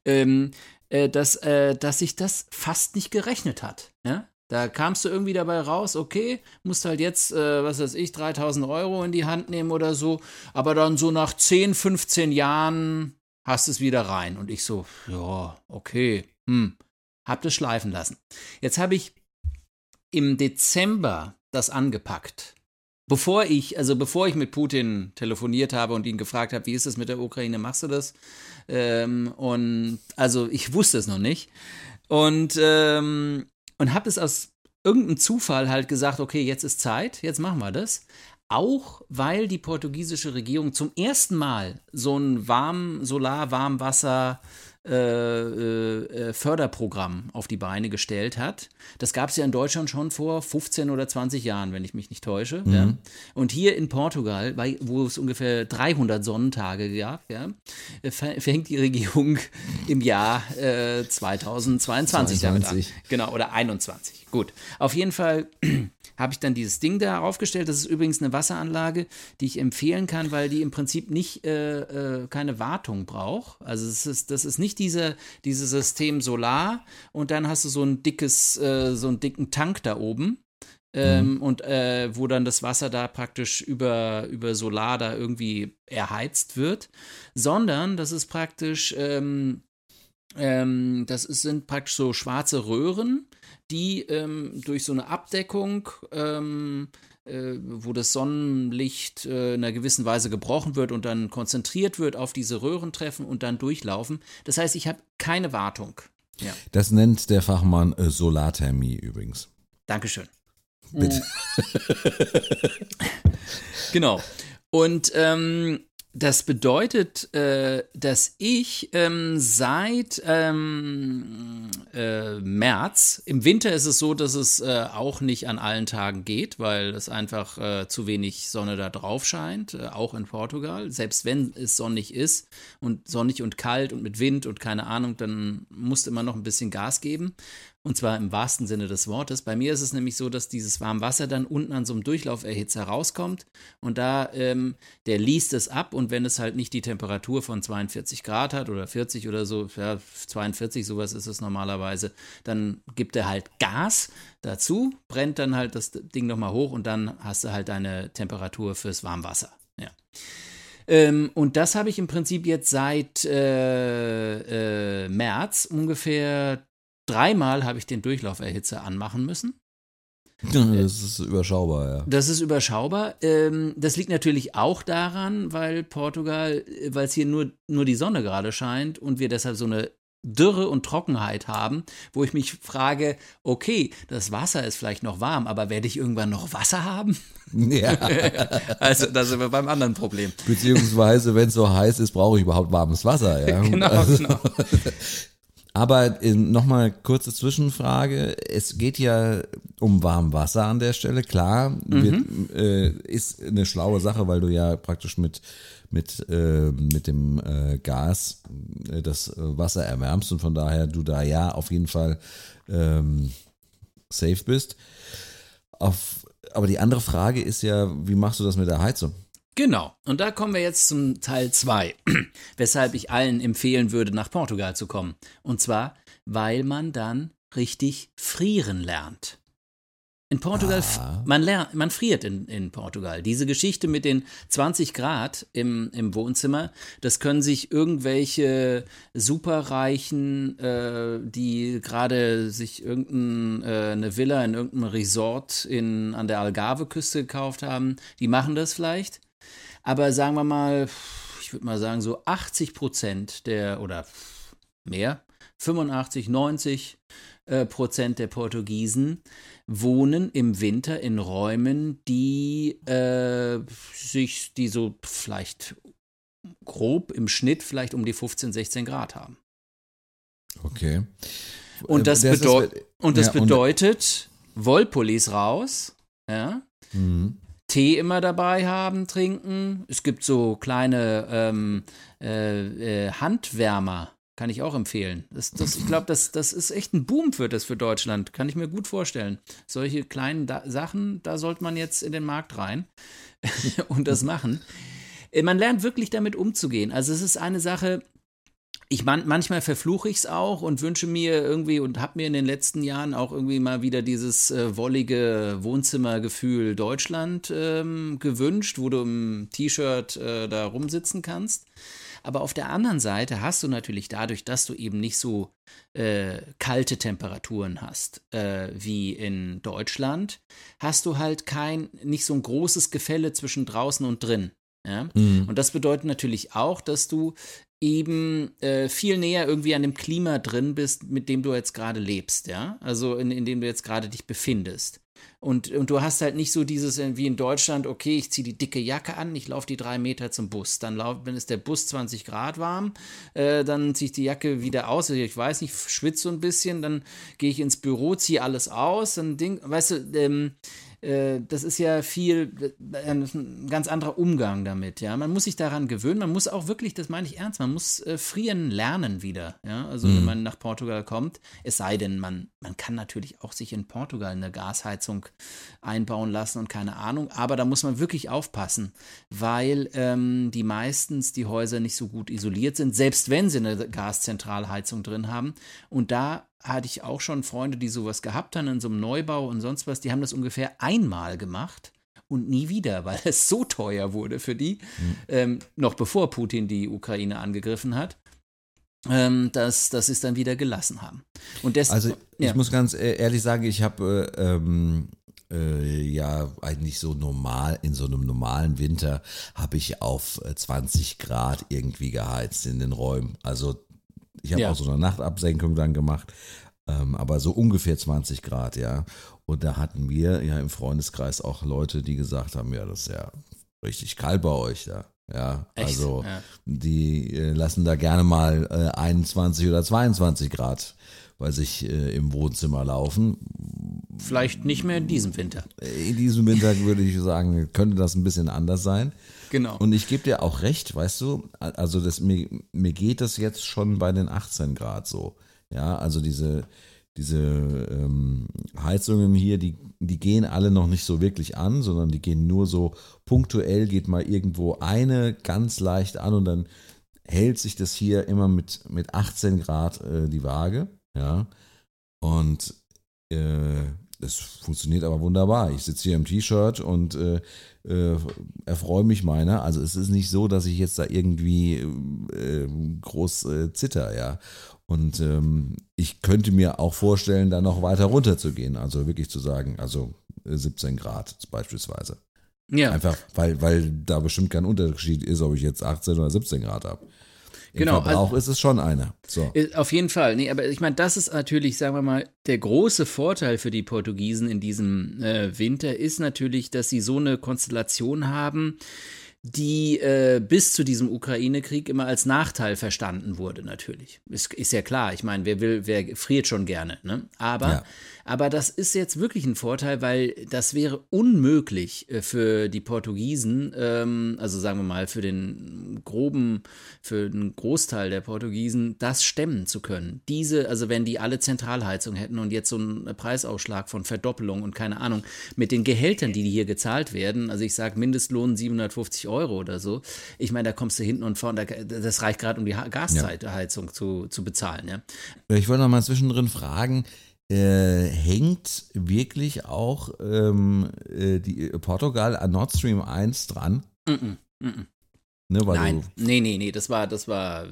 ähm, äh, dass, äh, dass sich das fast nicht gerechnet hat. Ja? Da kamst du irgendwie dabei raus, okay, musst halt jetzt, äh, was weiß ich, 3000 Euro in die Hand nehmen oder so, aber dann so nach 10, 15 Jahren hast es wieder rein. Und ich so, ja, okay, hm, hab das schleifen lassen. Jetzt habe ich im Dezember das angepackt. Bevor ich, also bevor ich mit Putin telefoniert habe und ihn gefragt habe, wie ist es mit der Ukraine, machst du das? Ähm, und also ich wusste es noch nicht. Und, ähm, und habe es aus irgendeinem Zufall halt gesagt, okay, jetzt ist Zeit, jetzt machen wir das. Auch weil die portugiesische Regierung zum ersten Mal so ein warm, Solar-Warmwasser äh, äh, äh, Förderprogramm auf die Beine gestellt hat. Das gab es ja in Deutschland schon vor 15 oder 20 Jahren, wenn ich mich nicht täusche. Ja. Und hier in Portugal, bei, wo es ungefähr 300 Sonnentage gab, ja, äh, fängt die Regierung im Jahr äh, 2022 damit an. 22. Genau, oder 21. Gut. Auf jeden Fall habe ich dann dieses Ding da aufgestellt. Das ist übrigens eine Wasseranlage, die ich empfehlen kann, weil die im Prinzip nicht äh, äh, keine Wartung braucht. Also es ist, das ist nicht diese, dieses System Solar und dann hast du so ein dickes, äh, so einen dicken Tank da oben. Ähm, Und äh, wo dann das Wasser da praktisch über, über Solar da irgendwie erheizt wird, sondern das ist praktisch, ähm, ähm, das ist, sind praktisch so schwarze Röhren, die ähm, durch so eine Abdeckung, ähm, äh, wo das Sonnenlicht äh, in einer gewissen Weise gebrochen wird und dann konzentriert wird auf diese Röhren treffen und dann durchlaufen. Das heißt, ich habe keine Wartung. Ja, Das nennt der Fachmann äh, Solarthermie übrigens. Dankeschön. Bitte. Genau. Und ähm, das bedeutet, äh, dass ich ähm, seit ähm, äh, März, im Winter ist es so, dass es äh, auch nicht an allen Tagen geht, weil es einfach äh, zu wenig Sonne da drauf scheint, äh, auch in Portugal. Selbst wenn es sonnig ist und sonnig und kalt und mit Wind und keine Ahnung, dann musst du immer noch ein bisschen Gas geben. Und zwar im wahrsten Sinne des Wortes. Bei mir ist es nämlich so, dass dieses warme Wasser dann unten an so einem Durchlauferhitzer rauskommt und da, ähm, der liest es ab und wenn es halt nicht die Temperatur von 42 Grad hat oder 40 oder so, ja, 42, sowas ist es normalerweise, dann gibt er halt Gas dazu, brennt dann halt das Ding nochmal hoch und dann hast du halt deine Temperatur fürs Warmwasser. Ja. Ähm, und das habe ich im Prinzip jetzt seit äh, äh, März ungefähr dreimal habe ich den Durchlauferhitzer anmachen müssen. Das ist überschaubar, ja. Das ist überschaubar. Ähm, das liegt natürlich auch daran, weil Portugal, weil es hier nur, nur die Sonne gerade scheint und wir deshalb so eine Dürre und Trockenheit haben, wo ich mich frage, okay, das Wasser ist vielleicht noch warm, aber werde ich irgendwann noch Wasser haben? ja. Also da sind wir beim anderen Problem. Beziehungsweise, wenn es so heiß ist, brauche ich überhaupt warmes Wasser, ja. Genau, Also- genau. Aber äh, nochmal kurze Zwischenfrage. Es geht ja um Warmwasser an der Stelle. Klar, wird, äh, ist eine schlaue Sache, weil du ja praktisch mit, mit, äh, mit dem äh, Gas äh, das äh, Wasser erwärmst und von daher du da ja auf jeden Fall ähm, safe bist. Auf, aber die andere Frage ist ja, wie machst du das mit der Heizung? Genau. Und da kommen wir jetzt zum Teil 2, weshalb ich allen empfehlen würde, nach Portugal zu kommen. Und zwar, weil man dann richtig frieren lernt. In Portugal, ah. man lernt, man friert in, in Portugal. Diese Geschichte mit den 20 Grad im, im Wohnzimmer, das können sich irgendwelche Superreichen, äh, die gerade sich irgendeine äh, Villa in irgendeinem Resort in, an der Algarve-Küste gekauft haben, die machen das vielleicht. Aber sagen wir mal, ich würde mal sagen, so 80 Prozent der, oder mehr, 85, 90 äh, Prozent der Portugiesen wohnen im Winter in Räumen, die äh, sich, die so vielleicht grob im Schnitt vielleicht um die 15, 16 Grad haben. Okay. Und das, das bedeu ist, und das ja, bedeutet, Wollpullis raus, ja. Mhm. Tee immer dabei haben, trinken. Es gibt so kleine ähm, äh, äh, Handwärmer, kann ich auch empfehlen. Das, das, ich glaube, das, das ist echt ein Boom für das für Deutschland. Kann ich mir gut vorstellen. Solche kleinen da Sachen, da sollte man jetzt in den Markt rein und das machen. Äh, man lernt wirklich damit umzugehen. Also es ist eine Sache, ich man, manchmal verfluche ich es auch und wünsche mir irgendwie und habe mir in den letzten Jahren auch irgendwie mal wieder dieses äh, wollige Wohnzimmergefühl Deutschland ähm, gewünscht, wo du im T-Shirt äh, da rumsitzen kannst. Aber auf der anderen Seite hast du natürlich dadurch, dass du eben nicht so äh, kalte Temperaturen hast äh, wie in Deutschland, hast du halt kein, nicht so ein großes Gefälle zwischen draußen und drin. Ja? Mhm. Und das bedeutet natürlich auch, dass du eben äh, viel näher irgendwie an dem Klima drin bist, mit dem du jetzt gerade lebst, ja, also in, in dem du jetzt gerade dich befindest. Und, und du hast halt nicht so dieses wie in Deutschland, okay, ich ziehe die dicke Jacke an, ich laufe die drei Meter zum Bus. Dann lauf, wenn ist der Bus 20 Grad warm, äh, dann ziehe ich die Jacke wieder aus. Also ich weiß nicht, schwitze so ein bisschen, dann gehe ich ins Büro, ziehe alles aus, dann Ding, weißt du, ähm, äh, das ist ja viel, äh, ein ganz anderer Umgang damit, ja. Man muss sich daran gewöhnen, man muss auch wirklich, das meine ich ernst, man muss äh, frieren lernen wieder, ja. Also mhm. wenn man nach Portugal kommt, es sei denn, man, man kann natürlich auch sich in Portugal eine Gasheizung einbauen lassen und keine Ahnung, aber da muss man wirklich aufpassen, weil ähm, die meistens die Häuser nicht so gut isoliert sind, selbst wenn sie eine Gaszentralheizung drin haben. Und da hatte ich auch schon Freunde, die sowas gehabt haben in so einem Neubau und sonst was, die haben das ungefähr einmal gemacht und nie wieder, weil es so teuer wurde für die, mhm. ähm, noch bevor Putin die Ukraine angegriffen hat. Ähm, dass, dass sie es dann wieder gelassen haben. Und des, also ich ja. muss ganz e-, ehrlich sagen, ich habe ähm, äh, ja eigentlich so normal, in so einem normalen Winter habe ich auf 20 äh, Grad irgendwie geheizt in den Räumen. Also ich habe ja. auch so eine Nachtabsenkung dann gemacht, ähm, aber so ungefähr 20 Grad, ja. Und da hatten wir ja im Freundeskreis auch Leute, die gesagt haben, ja, das ist ja richtig kalt bei euch da. Ja, Echt? also ja. die äh, lassen da gerne mal äh, 21 oder 22 Grad bei sich äh, im Wohnzimmer laufen. Vielleicht nicht mehr in diesem Winter. In diesem Winter würde ich sagen, könnte das ein bisschen anders sein. Genau. Und ich gebe dir auch recht, weißt du, also das, mir, mir geht das jetzt schon bei den 18 Grad so. Ja, also diese, diese ähm, Heizungen hier, die, die gehen alle noch nicht so wirklich an, sondern die gehen nur so punktuell, geht mal irgendwo eine ganz leicht an und dann hält sich das hier immer mit, mit 18 Grad äh, die Waage. Ja. Und äh, es funktioniert aber wunderbar. Ich sitze hier im T-Shirt und äh, äh, erfreue mich meiner. Also es ist nicht so, dass ich jetzt da irgendwie äh, groß äh, zitter, ja. Und ähm, ich könnte mir auch vorstellen, da noch weiter runter zu gehen. Also wirklich zu sagen, also 17 Grad beispielsweise. Ja. Einfach, weil, weil da bestimmt kein Unterschied ist, ob ich jetzt 18 oder 17 Grad habe. Im genau, Verbrauch also, ist es schon einer. So. Äh, auf jeden Fall. Nee, aber ich meine, das ist natürlich, sagen wir mal, der große Vorteil für die Portugiesen in diesem äh, Winter ist natürlich, dass sie so eine Konstellation haben, die äh, bis zu diesem Ukraine-Krieg immer als Nachteil verstanden wurde, natürlich. Ist, ist ja klar. Ich meine, wer will, wer friert schon gerne, ne? Aber ja. Aber das ist jetzt wirklich ein Vorteil, weil das wäre unmöglich äh, für die Portugiesen, ähm, also sagen wir mal für den groben, für den Großteil der Portugiesen, das stemmen zu können. Diese, also wenn die alle Zentralheizung hätten und jetzt so einen Preisausschlag von Verdoppelung und keine Ahnung, mit den Gehältern, die hier gezahlt werden, also ich sage Mindestlohn 750 Euro oder so, ich meine, da kommst du hinten und vorne, das reicht gerade, um die Gasheizung ja. zu, zu bezahlen. Ja. Ich wollte noch mal zwischendrin fragen, äh, hängt wirklich auch ähm, äh, die, Portugal an Nord Stream 1 dran? Mm -mm, mm Ne, Nein, du, nee, nee, nee, das war, das war,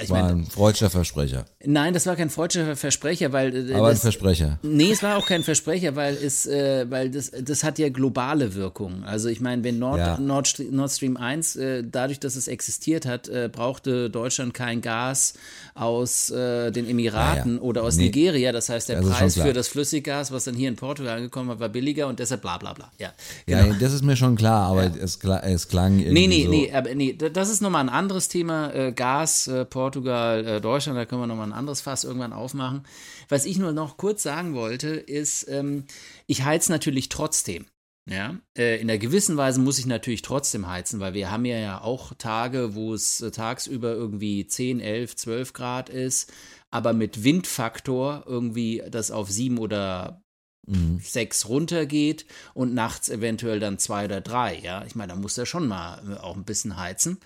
ich war meine, ein freudscher Versprecher. nein, das war kein freudscher Versprecher, weil äh, Aber ein das, Versprecher. Nee, es war auch kein Versprecher, weil es, äh, weil das, das hat ja globale Wirkung. Also ich meine, wenn Nord, Ja. Nord, Nord Stream 1, äh, dadurch, dass es existiert hat, äh, brauchte Deutschland kein Gas aus äh, den Emiraten Ja, ja. oder aus Nee. Nigeria. Das heißt, der Das Preis für das Flüssiggas, was dann hier in Portugal angekommen war, war billiger und deshalb bla bla bla. Ja, Ja, das ist mir schon klar, aber es, kla- es klang irgendwie Nee, nee, so. nee, aber nee, da- das ist nochmal ein anderes Thema. Äh, Gas, äh, Portugal, äh, Deutschland, da können wir nochmal ein anderes Fass irgendwann aufmachen. Was ich nur noch kurz sagen wollte, ist, ähm, ich heiz natürlich trotzdem. Ja, in einer gewissen Weise muss ich natürlich trotzdem heizen, weil wir haben ja, auch Tage, wo es tagsüber irgendwie 10, 11, 12 Grad ist, aber mit Windfaktor irgendwie das auf 7 oder Mhm. sechs runtergeht und nachts eventuell dann zwei oder drei, ja. Ich meine, da muss er schon mal äh, auch ein bisschen heizen.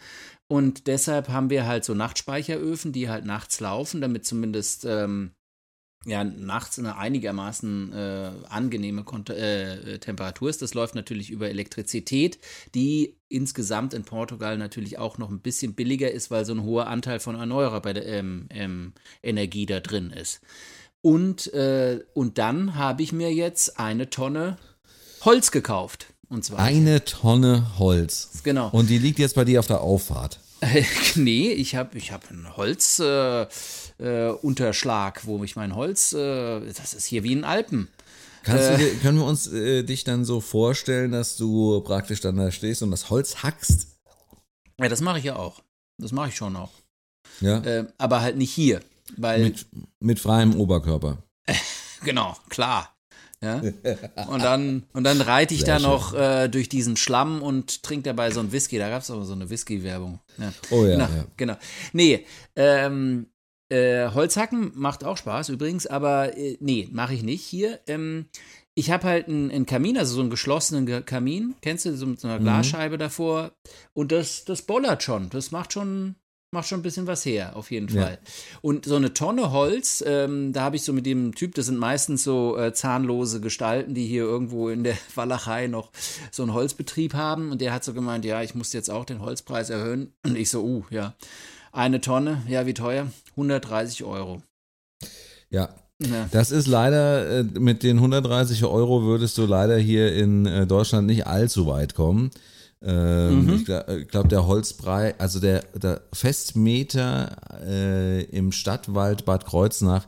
Und deshalb haben wir halt so Nachtspeicheröfen, die halt nachts laufen, damit zumindest ähm, ja nachts eine einigermaßen äh, angenehme Kont äh, Temperatur ist. Das läuft natürlich über Elektrizität, die insgesamt in Portugal natürlich auch noch ein bisschen billiger ist, weil so ein hoher Anteil von erneuerbarer ähm, ähm, Energie da drin ist. Und, äh, und dann habe ich mir jetzt eine Tonne Holz gekauft. Und zwar. Eine Tonne Holz. Genau. Und die liegt jetzt bei dir auf der Auffahrt. nee, ich habe ich hab einen Holzunterschlag, äh, Unterschlag, wo ich mein Holz, äh, das ist hier wie in Alpen. Kannst du dir, können wir uns äh, dich dann so vorstellen, dass du praktisch dann da stehst und das Holz hackst? Ja, das mache ich ja auch. Das mache ich schon auch. Ja. Äh, aber halt nicht hier. Weil, mit, mit freiem Oberkörper. genau, klar. Ja? Und dann, und dann reite ich Sehr da schön. noch äh, durch diesen Schlamm und trinke dabei so einen Whisky. Da gab es aber so eine Whisky-Werbung. Ja. Oh ja, genau, ja. genau. Nee, ähm, äh, Holzhacken macht auch Spaß übrigens, aber äh, nee, mache ich nicht hier. Ähm, ich habe halt einen, einen Kamin, also so einen geschlossenen Ge- Kamin, kennst du, so mit so einer Glasscheibe davor. Und das, das bollert schon. Das macht schon, macht schon ein bisschen was her, auf jeden Ja. Fall. Und so eine Tonne Holz, ähm, da habe ich so mit dem Typ, das sind meistens so äh, zahnlose Gestalten, die hier irgendwo in der Walachei noch so einen Holzbetrieb haben. Und der hat so gemeint, ja, ich muss jetzt auch den Holzpreis erhöhen. Und ich so, uh, ja. Eine Tonne, ja, wie teuer? 130 Euro. Ja. Ja. Das ist leider, äh, mit den 130 Euro würdest du leider hier in äh, Deutschland nicht allzu weit kommen. Ähm, Mhm. Ich glaube, glaub, der Holzbrei, also der, der Festmeter äh, im Stadtwald Bad Kreuznach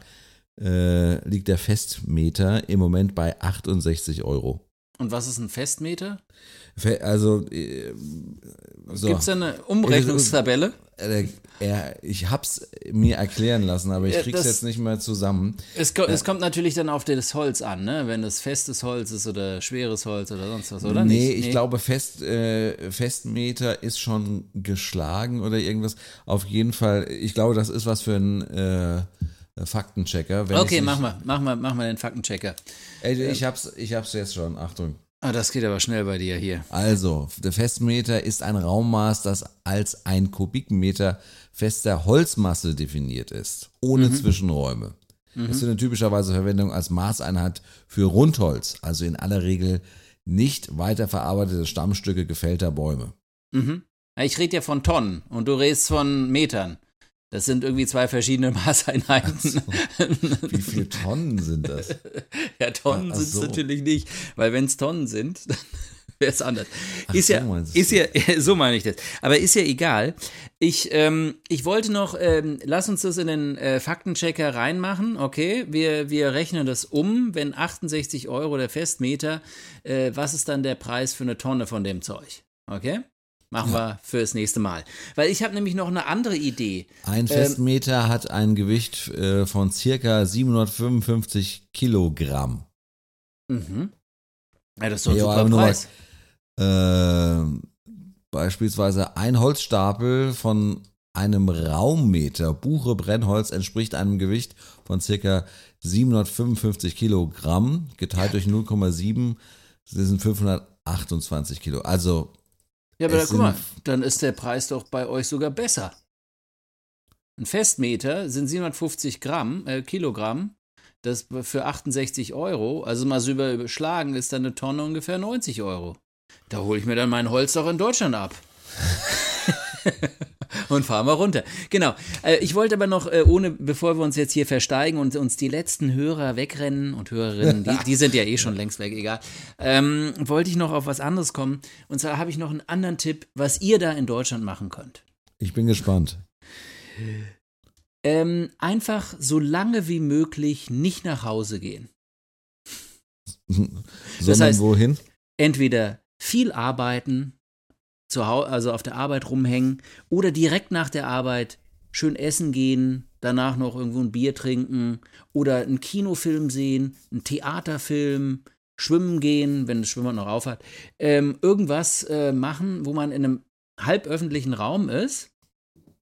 äh, liegt der Festmeter im Moment bei 68 Euro. Und was ist ein Festmeter? Fe- Also, äh, so. Gibt es eine Umrechnungstabelle? Äh, ich hab's mir erklären lassen, aber ich krieg's das- jetzt nicht mehr zusammen. Es, ko es kommt natürlich dann auf das Holz an, ne? Wenn es festes Holz ist oder schweres Holz oder sonst was, oder nee, nicht? ich glaube, Fest, äh, Festmeter ist schon geschlagen oder irgendwas. Auf jeden Fall, ich glaube, das ist was für ein äh, Faktenchecker. Okay, mach mal, mach mal, mach mal den Faktenchecker. Ey, ich hab's, ich hab's jetzt schon, Achtung. Ah, das geht aber schnell bei dir hier. Also, der Festmeter ist ein Raummaß, das als ein Kubikmeter fester Holzmasse definiert ist, ohne Mhm. Zwischenräume. Es findet typischerweise Verwendung als Maßeinheit für Rundholz, also in aller Regel nicht weiterverarbeitete Stammstücke gefällter Bäume. Mhm. Ich rede ja von Tonnen und du redest von Metern. Das sind irgendwie zwei verschiedene Maßeinheiten. Wie viele Tonnen sind das? ja, Tonnen sind es so. natürlich nicht, weil wenn es Tonnen sind, dann wäre es anders. Ach ist so ja, ist ja, so meine ich das. Aber ist ja egal. Ich, ähm, ich wollte noch, ähm, lass uns das in den äh, Faktenchecker reinmachen. Okay, wir, wir rechnen das um. Wenn 68 Euro der Festmeter, äh, was ist dann der Preis für eine Tonne von dem Zeug? Okay? Machen wir fürs nächste Mal. Weil ich habe nämlich noch eine andere Idee. Ein Festmeter hat ein Gewicht äh, von circa 755 Kilogramm. Mhm. Ja, das ist doch ein Ja, super Preis. Ähm, beispielsweise ein Holzstapel von einem Raummeter Buche Brennholz entspricht einem Gewicht von circa 755 Kilogramm, geteilt durch 0,7 das sind 528 Kilo. Also Ja, aber da, guck mal, dann ist der Preis doch bei euch sogar besser. Ein Festmeter sind 750 Gramm, äh, Kilogramm. Das für 68 Euro, also mal so überschlagen, ist dann eine Tonne ungefähr 90 Euro. Da hole ich mir dann mein Holz doch in Deutschland ab. und fahren wir runter. Genau. Äh, ich wollte aber noch, äh, ohne, bevor wir uns jetzt hier versteigen und uns die letzten Hörer wegrennen und Hörerinnen, die, die sind ja eh schon längst weg, egal, ähm, wollte ich noch auf was anderes kommen. Und zwar habe ich noch einen anderen Tipp, was ihr da in Deutschland machen könnt. Ich bin gespannt. Ähm, einfach so lange wie möglich nicht nach Hause gehen. Sondern das heißt, wohin? Entweder viel arbeiten, zu also auf der Arbeit rumhängen oder direkt nach der Arbeit schön essen gehen, danach noch irgendwo ein Bier trinken oder einen Kinofilm sehen, einen Theaterfilm, schwimmen gehen, wenn das Schwimmer noch aufhat, ähm, irgendwas äh, machen, wo man in einem halböffentlichen Raum ist,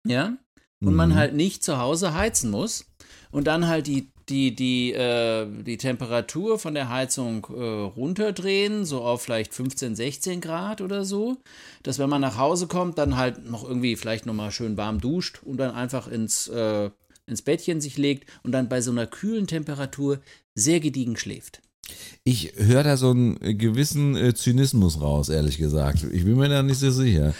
ja, und mhm. man halt nicht zu Hause heizen muss und dann halt die die, die, äh, die Temperatur von der Heizung äh, runterdrehen, so auf vielleicht 15, 16 Grad oder so. Dass wenn man nach Hause kommt, dann halt noch irgendwie vielleicht nochmal schön warm duscht und dann einfach ins, äh, ins Bettchen sich legt und dann bei so einer kühlen Temperatur sehr gediegen schläft. Ich höre da so einen gewissen äh, Zynismus raus, ehrlich gesagt. Ich bin mir da nicht so sicher.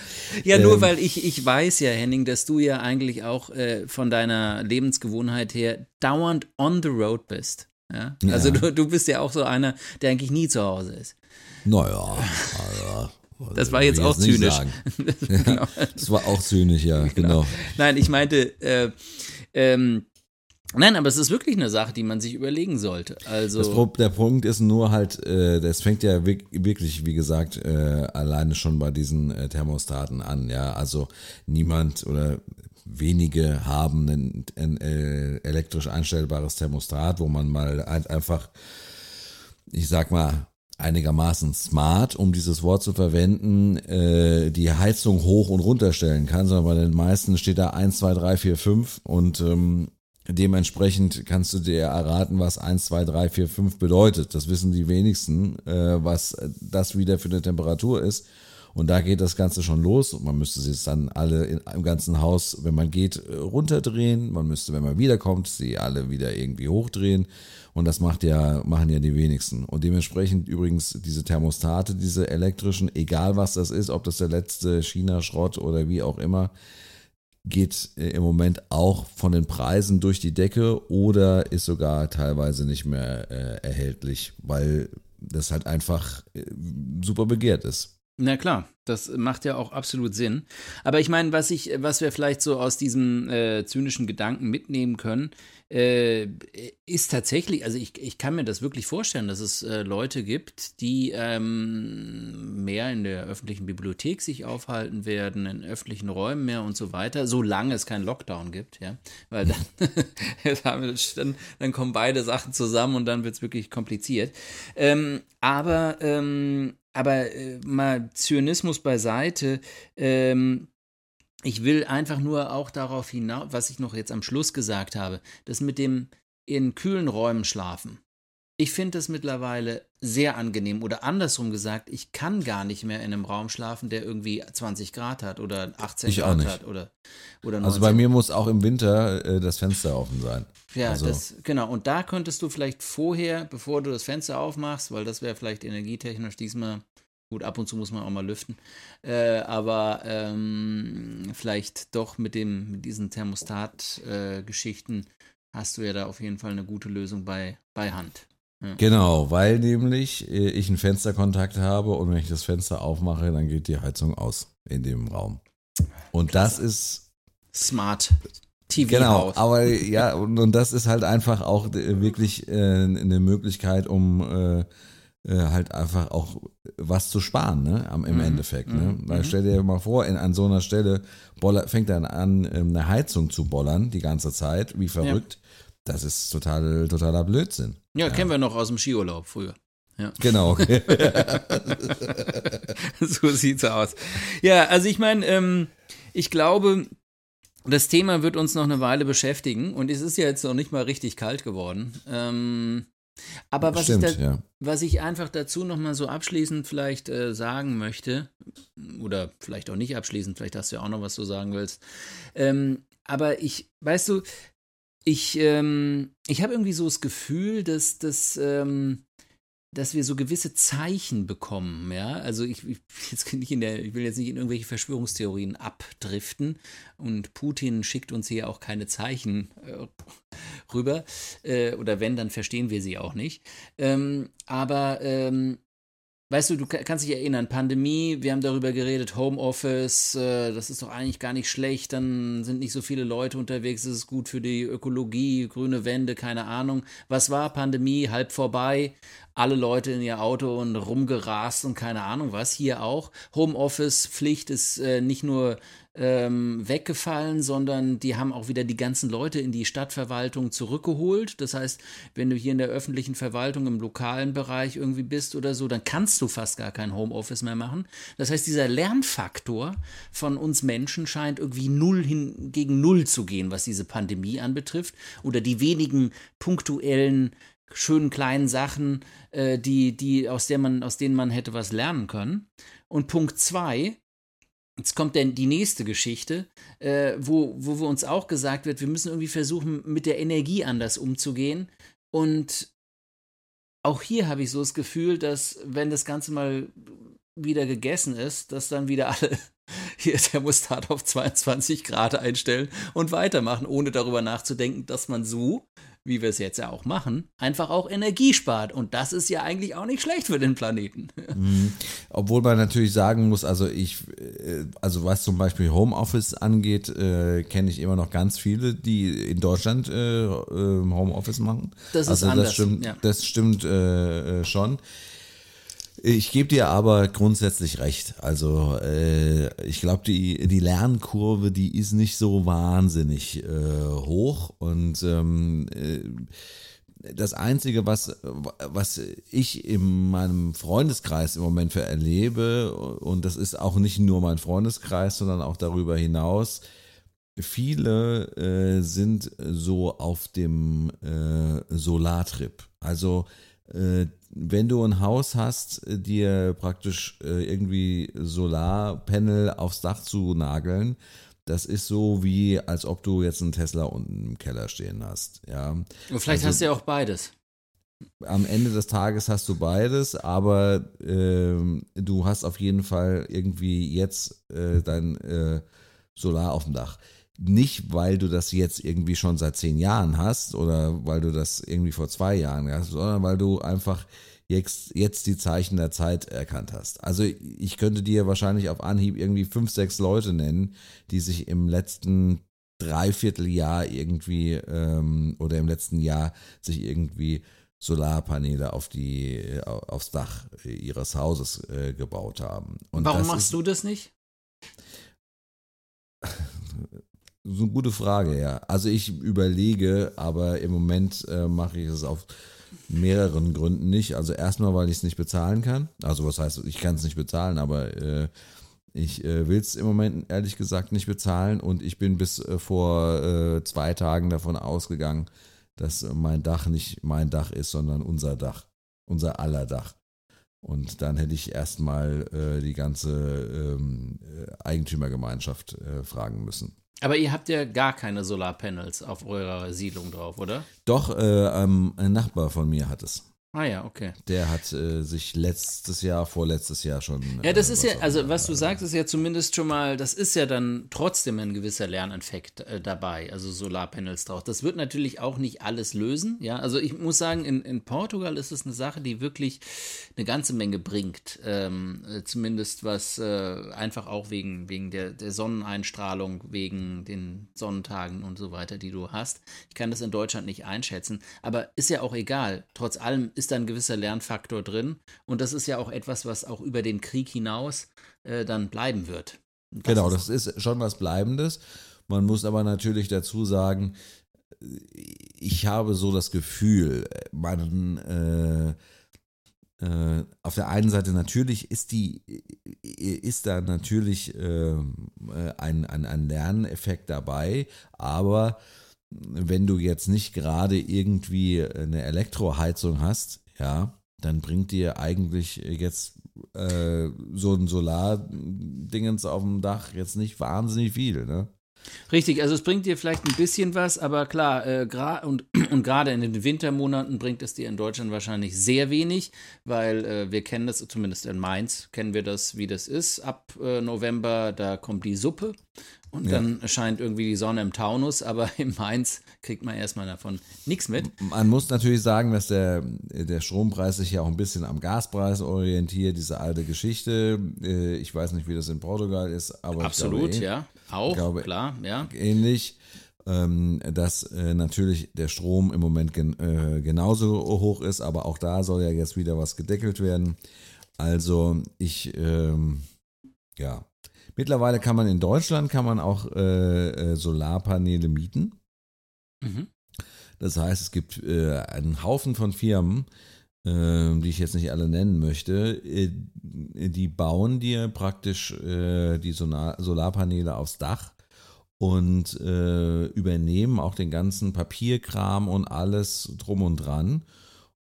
Ja, nur ähm, weil ich, ich weiß ja, Henning, dass du ja eigentlich auch äh, von deiner Lebensgewohnheit her dauernd on the road bist. Ja? Also ja. Du, du bist ja auch so einer, der eigentlich nie zu Hause ist. Naja, also, das war jetzt auch jetzt zynisch. genau. Das war auch zynisch, ja, genau. genau. Nein, ich meinte, äh, ähm, Nein, aber es ist wirklich eine Sache, die man sich überlegen sollte. Also das, der Punkt ist nur halt, äh, das fängt ja wirklich, wie gesagt, äh, alleine schon bei diesen äh, Thermostaten an. Ja, also niemand oder wenige haben ein, ein äh, elektrisch einstellbares Thermostat, wo man mal einfach, ich sag mal, einigermaßen smart, um dieses Wort zu verwenden, äh, die Heizung hoch und runter stellen kann, sondern bei den meisten steht da 1, 2, 3, 4, 5 und ähm, Dementsprechend kannst du dir erraten, was 1, 2, 3, 4, 5 bedeutet. Das wissen die wenigsten, äh, was das wieder für eine Temperatur ist. Und da geht das Ganze schon los. Und man müsste sie dann alle in, im ganzen Haus, wenn man geht, runterdrehen. Man müsste, wenn man wiederkommt, sie alle wieder irgendwie hochdrehen. Und das macht ja, machen ja die wenigsten. Und dementsprechend übrigens diese Thermostate, diese elektrischen, egal was das ist, ob das der letzte China-Schrott oder wie auch immer, geht äh, im Moment auch von den Preisen durch die Decke oder ist sogar teilweise nicht mehr äh, erhältlich, weil das halt einfach äh, super begehrt ist. Na klar, das macht ja auch absolut Sinn. Aber ich meine, was ich, was wir vielleicht so aus diesem äh, zynischen Gedanken mitnehmen können, äh, ist tatsächlich, also ich, ich kann mir das wirklich vorstellen, dass es äh, Leute gibt, die ähm, mehr in der öffentlichen Bibliothek sich aufhalten werden, in öffentlichen Räumen mehr und so weiter, solange es keinen Lockdown gibt, ja. Weil dann, dann, dann kommen beide Sachen zusammen und dann wird es wirklich kompliziert. Ähm, aber ähm, aber äh, mal Zionismus beiseite. Ähm, ich will einfach nur auch darauf hinaus, was ich noch jetzt am Schluss gesagt habe, das mit dem in kühlen Räumen schlafen. Ich finde das mittlerweile sehr angenehm oder andersrum gesagt, ich kann gar nicht mehr in einem Raum schlafen, der irgendwie 20 Grad hat oder 18 ich Grad hat oder, oder 19. Also bei mir muss auch im Winter äh, das Fenster offen sein. Ja, also. das, genau. Und da könntest du vielleicht vorher, bevor du das Fenster aufmachst, weil das wäre vielleicht energietechnisch diesmal Gut, ab und zu muss man auch mal lüften. Äh, aber ähm, vielleicht doch mit, dem, mit diesen Thermostat-Geschichten äh, hast du ja da auf jeden Fall eine gute Lösung bei, bei Hand. Ja. Genau, weil nämlich äh, ich einen Fensterkontakt habe und wenn ich das Fenster aufmache, dann geht die Heizung aus in dem Raum. Und das ist smart. TV genau, aber ja, und, und, das ist halt einfach auch äh, wirklich äh, eine Möglichkeit, um äh, äh, halt einfach auch was zu sparen, ne, am, im mhm. Endeffekt. Ne? Mhm. Weil stell dir mal vor, in, an so einer Stelle boller, fängt dann an, ähm, eine Heizung zu bollern die ganze Zeit, wie verrückt. Ja. Das ist total, totaler Blödsinn. Ja, ja, kennen wir noch aus dem Skiurlaub früher. Ja. Genau. so sieht's aus. Ja, also ich meine, ähm, ich glaube, das Thema wird uns noch eine Weile beschäftigen und es ist ja jetzt noch nicht mal richtig kalt geworden. Ähm, aber was, Stimmt, ich, da, ja. was ich einfach dazu nochmal so abschließend vielleicht äh, sagen möchte, oder vielleicht auch nicht abschließend, vielleicht hast du ja auch noch was du sagen willst, ähm, aber ich, weißt du, ich, ähm, ich habe irgendwie so das Gefühl, dass, dass, ähm, dass wir so gewisse Zeichen bekommen, ja. Also ich, ich, jetzt nicht in der, ich will jetzt nicht in irgendwelche Verschwörungstheorien abdriften und Putin schickt uns hier auch keine Zeichen äh, rüber. Äh, oder wenn, dann verstehen wir sie auch nicht. Ähm, aber ähm, Weißt du, du kannst dich erinnern, Pandemie, wir haben darüber geredet, Homeoffice, äh, das ist doch eigentlich gar nicht schlecht, dann sind nicht so viele Leute unterwegs, das ist gut für die Ökologie, grüne Wände, keine Ahnung. Was war Pandemie? Halb vorbei, alle Leute in ihr Auto und rumgerast und keine Ahnung was. Hier auch. Homeoffice-Pflicht ist äh, nicht nur ähm, weggefallen, sondern die haben auch wieder die ganzen Leute in die Stadtverwaltung zurückgeholt. Das heißt, wenn du hier in der öffentlichen Verwaltung im lokalen Bereich irgendwie bist oder so, dann kannst du fast gar kein Homeoffice mehr machen. Das heißt, dieser Lernfaktor von uns Menschen scheint irgendwie null hin gegen null zu gehen, was diese Pandemie anbetrifft oder die wenigen punktuellen schönen kleinen Sachen, äh, die, die, aus, der man, aus denen man hätte was lernen können. Und Punkt zwei, Jetzt kommt denn die nächste Geschichte, äh, wo, wo wir uns auch gesagt wird, wir müssen irgendwie versuchen, mit der Energie anders umzugehen. Und auch hier habe ich so das Gefühl, dass wenn das Ganze mal wieder gegessen ist, dass dann wieder alle hier der Thermostat auf 22 Grad einstellen und weitermachen, ohne darüber nachzudenken, dass man so wie wir es jetzt ja auch machen, einfach auch Energie spart. Und das ist ja eigentlich auch nicht schlecht für den Planeten. Mhm. Obwohl man natürlich sagen muss, also ich, äh, also was zum Beispiel Homeoffice angeht, äh, kenne ich immer noch ganz viele, die in Deutschland äh, äh Homeoffice machen. Das ist also anders. Das stimmt, ja. das stimmt äh, schon. Ich gebe dir aber grundsätzlich recht. Also äh, ich glaube, die, die Lernkurve, die ist nicht so wahnsinnig äh, hoch. Und ähm, äh, das Einzige, was, was ich in meinem Freundeskreis im Moment für erlebe, und das ist auch nicht nur mein Freundeskreis, sondern auch darüber hinaus, viele äh, sind so auf dem äh, Solartrip. Also äh, wenn du ein Haus hast, äh, dir praktisch äh, irgendwie Solarpanel aufs Dach zu nageln, das ist so wie, als ob du jetzt einen Tesla unten im Keller stehen hast. Ja. Und vielleicht also, hast du ja auch beides. Am Ende des Tages hast du beides, aber äh, du hast auf jeden Fall irgendwie jetzt äh, dein äh, Solar auf dem Dach nicht, weil du das jetzt irgendwie schon seit zehn Jahren hast oder weil du das irgendwie vor zwei Jahren hast, sondern weil du einfach jetzt, jetzt die Zeichen der Zeit erkannt hast. Also ich könnte dir wahrscheinlich auf Anhieb irgendwie fünf, sechs Leute nennen, die sich im letzten Dreivierteljahr irgendwie ähm, oder im letzten Jahr sich irgendwie Solarpaneele auf die, aufs Dach ihres Hauses äh, gebaut haben. Und Warum machst ist, du das nicht? So eine gute Frage, ja. Also ich überlege, aber im Moment äh, mache ich es auf mehreren Gründen nicht. Also erstmal, weil ich es nicht bezahlen kann. Also was heißt, ich kann es nicht bezahlen, aber äh, ich äh, will es im Moment ehrlich gesagt nicht bezahlen und ich bin bis äh, vor äh, zwei Tagen davon ausgegangen, dass mein Dach nicht mein Dach ist, sondern unser Dach, unser aller Dach. Und dann hätte ich erstmal äh, die ganze ähm, Eigentümergemeinschaft fragen müssen. Aber ihr habt ja gar keine Solarpanels auf eurer Siedlung drauf, oder? Doch, äh, ähm, ein Nachbar von mir hat es. Ah ja, okay. Der hat äh, sich letztes Jahr, vorletztes Jahr schon. Ja, das äh, ist ja, also was du sagst, ist ja zumindest schon mal, das ist ja dann trotzdem ein gewisser Lerneffekt äh, dabei, also Solarpanels drauf. Das wird natürlich auch nicht alles lösen, ja. Also ich muss sagen, in, in Portugal ist es eine Sache, die wirklich eine ganze Menge bringt. Ähm, äh, zumindest was äh, einfach auch wegen, wegen der, der Sonneneinstrahlung, wegen den Sonnentagen und so weiter, die du hast. Ich kann das in Deutschland nicht einschätzen, aber ist ja auch egal. Trotz allem ist da ein gewisser Lernfaktor drin. Und das ist ja auch etwas, was auch über den Krieg hinaus äh, dann bleiben wird. Das genau, das ist schon was Bleibendes. Man muss aber natürlich dazu sagen, ich habe so das Gefühl, man äh, äh, auf der einen Seite natürlich ist die ist da natürlich äh, ein, ein, ein Lerneffekt dabei, aber wenn du jetzt nicht gerade irgendwie eine Elektroheizung hast, ja, dann bringt dir eigentlich jetzt äh, so ein Solardingens auf dem Dach jetzt nicht wahnsinnig viel, ne? Richtig, also es bringt dir vielleicht ein bisschen was, aber klar, äh, und, und gerade in den Wintermonaten bringt es dir in Deutschland wahrscheinlich sehr wenig, weil äh, wir kennen das, zumindest in Mainz kennen wir das, wie das ist. Ab äh, November, da kommt die Suppe und ja. dann scheint irgendwie die Sonne im Taunus, aber in Mainz kriegt man erstmal davon nichts mit. Man muss natürlich sagen, dass der, der Strompreis sich ja auch ein bisschen am Gaspreis orientiert, diese alte Geschichte. Äh, ich weiß nicht, wie das in Portugal ist, aber. Absolut, glaube, eh, ja. Auch, glaube, klar, ja. Ähnlich ähm, dass äh, natürlich der Strom im Moment gen äh, genauso hoch ist, aber auch da soll ja jetzt wieder was gedeckelt werden. Also ich, ähm, ja, Mittlerweile kann man in Deutschland kann man auch äh, äh, Solarpaneele mieten. Mhm. Das heißt, es gibt äh, einen Haufen von Firmen, äh, die ich jetzt nicht alle nennen möchte, äh, die bauen dir praktisch äh, die Solar Solarpaneele aufs Dach und übernehmen auch den ganzen Papierkram und alles drum und dran.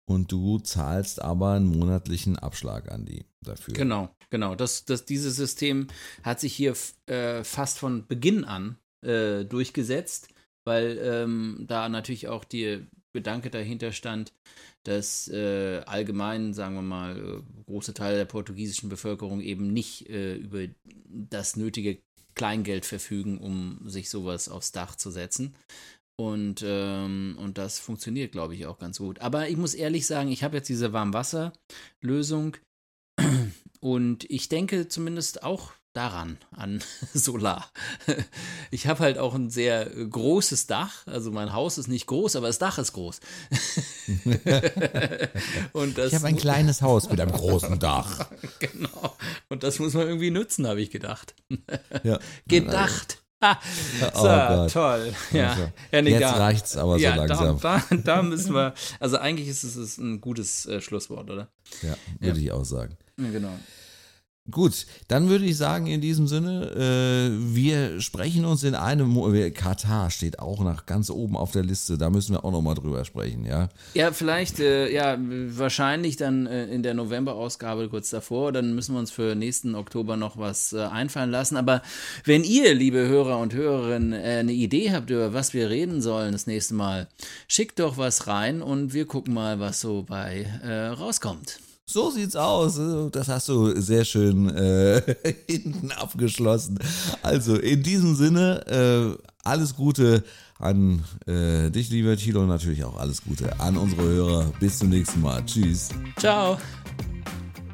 Und du zahlst aber einen monatlichen Abschlag an die dafür. Genau. Genau, das, das, dieses System hat sich hier äh, fast von Beginn an äh, durchgesetzt, weil ähm, da natürlich auch die Gedanke dahinter stand, dass äh, allgemein, sagen wir mal, große Teile der portugiesischen Bevölkerung eben nicht äh, über das nötige Kleingeld verfügen, um sich sowas aufs Dach zu setzen. Und, ähm, und das funktioniert, glaube ich, auch ganz gut. Aber ich muss ehrlich sagen, ich habe jetzt diese Warmwasserlösung und ich denke zumindest auch daran, an Solar. Ich habe halt auch ein sehr großes Dach. Also mein Haus ist nicht groß, aber das Dach ist groß. Und das ich habe ein kleines Haus mit einem großen Dach. Genau. Und das muss man irgendwie nutzen, habe ich gedacht. Ja. Gedacht. so, oh toll. Ja. ja nee, Jetzt da, reicht's aber so ja, langsam. Da, da, da, müssen wir, also eigentlich ist es ein gutes äh, Schlusswort, oder? Ja, würde ja. ich auch sagen. Ja, genau. Gut, dann würde ich sagen, in diesem Sinne, äh, wir sprechen uns in einem Monat. Katar steht auch nach ganz oben auf der Liste, da müssen wir auch nochmal drüber sprechen, ja? Ja, vielleicht, äh, ja, wahrscheinlich dann äh, in der November-Ausgabe kurz davor, dann müssen wir uns für nächsten Oktober noch was äh, einfallen lassen. Aber wenn ihr, liebe Hörer und Hörerinnen, äh, eine Idee habt, über was wir reden sollen das nächste Mal, schickt doch was rein und wir gucken mal, was so bei äh, rauskommt. So sieht's aus. Das hast du sehr schön äh, hinten abgeschlossen. Also in diesem Sinne, äh, alles Gute an äh, dich, lieber Thilo, und natürlich auch alles Gute an unsere Hörer. Bis zum nächsten Mal. Tschüss. Ciao.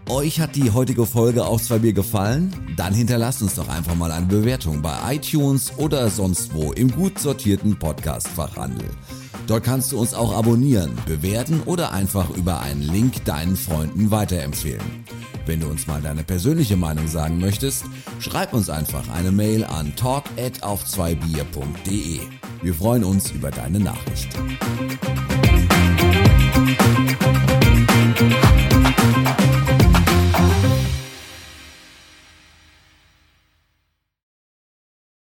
Euch hat die heutige Folge auch zwei Bier gefallen? Dann hinterlasst uns doch einfach mal eine Bewertung bei iTunes oder sonst wo im gut sortierten Podcast-Fachhandel. Dort kannst du uns auch abonnieren, bewerten oder einfach über einen Link deinen Freunden weiterempfehlen. Wenn du uns mal deine persönliche Meinung sagen möchtest, schreib uns einfach eine Mail an talk auf 2bier.de. Wir freuen uns über deine Nachricht. Musik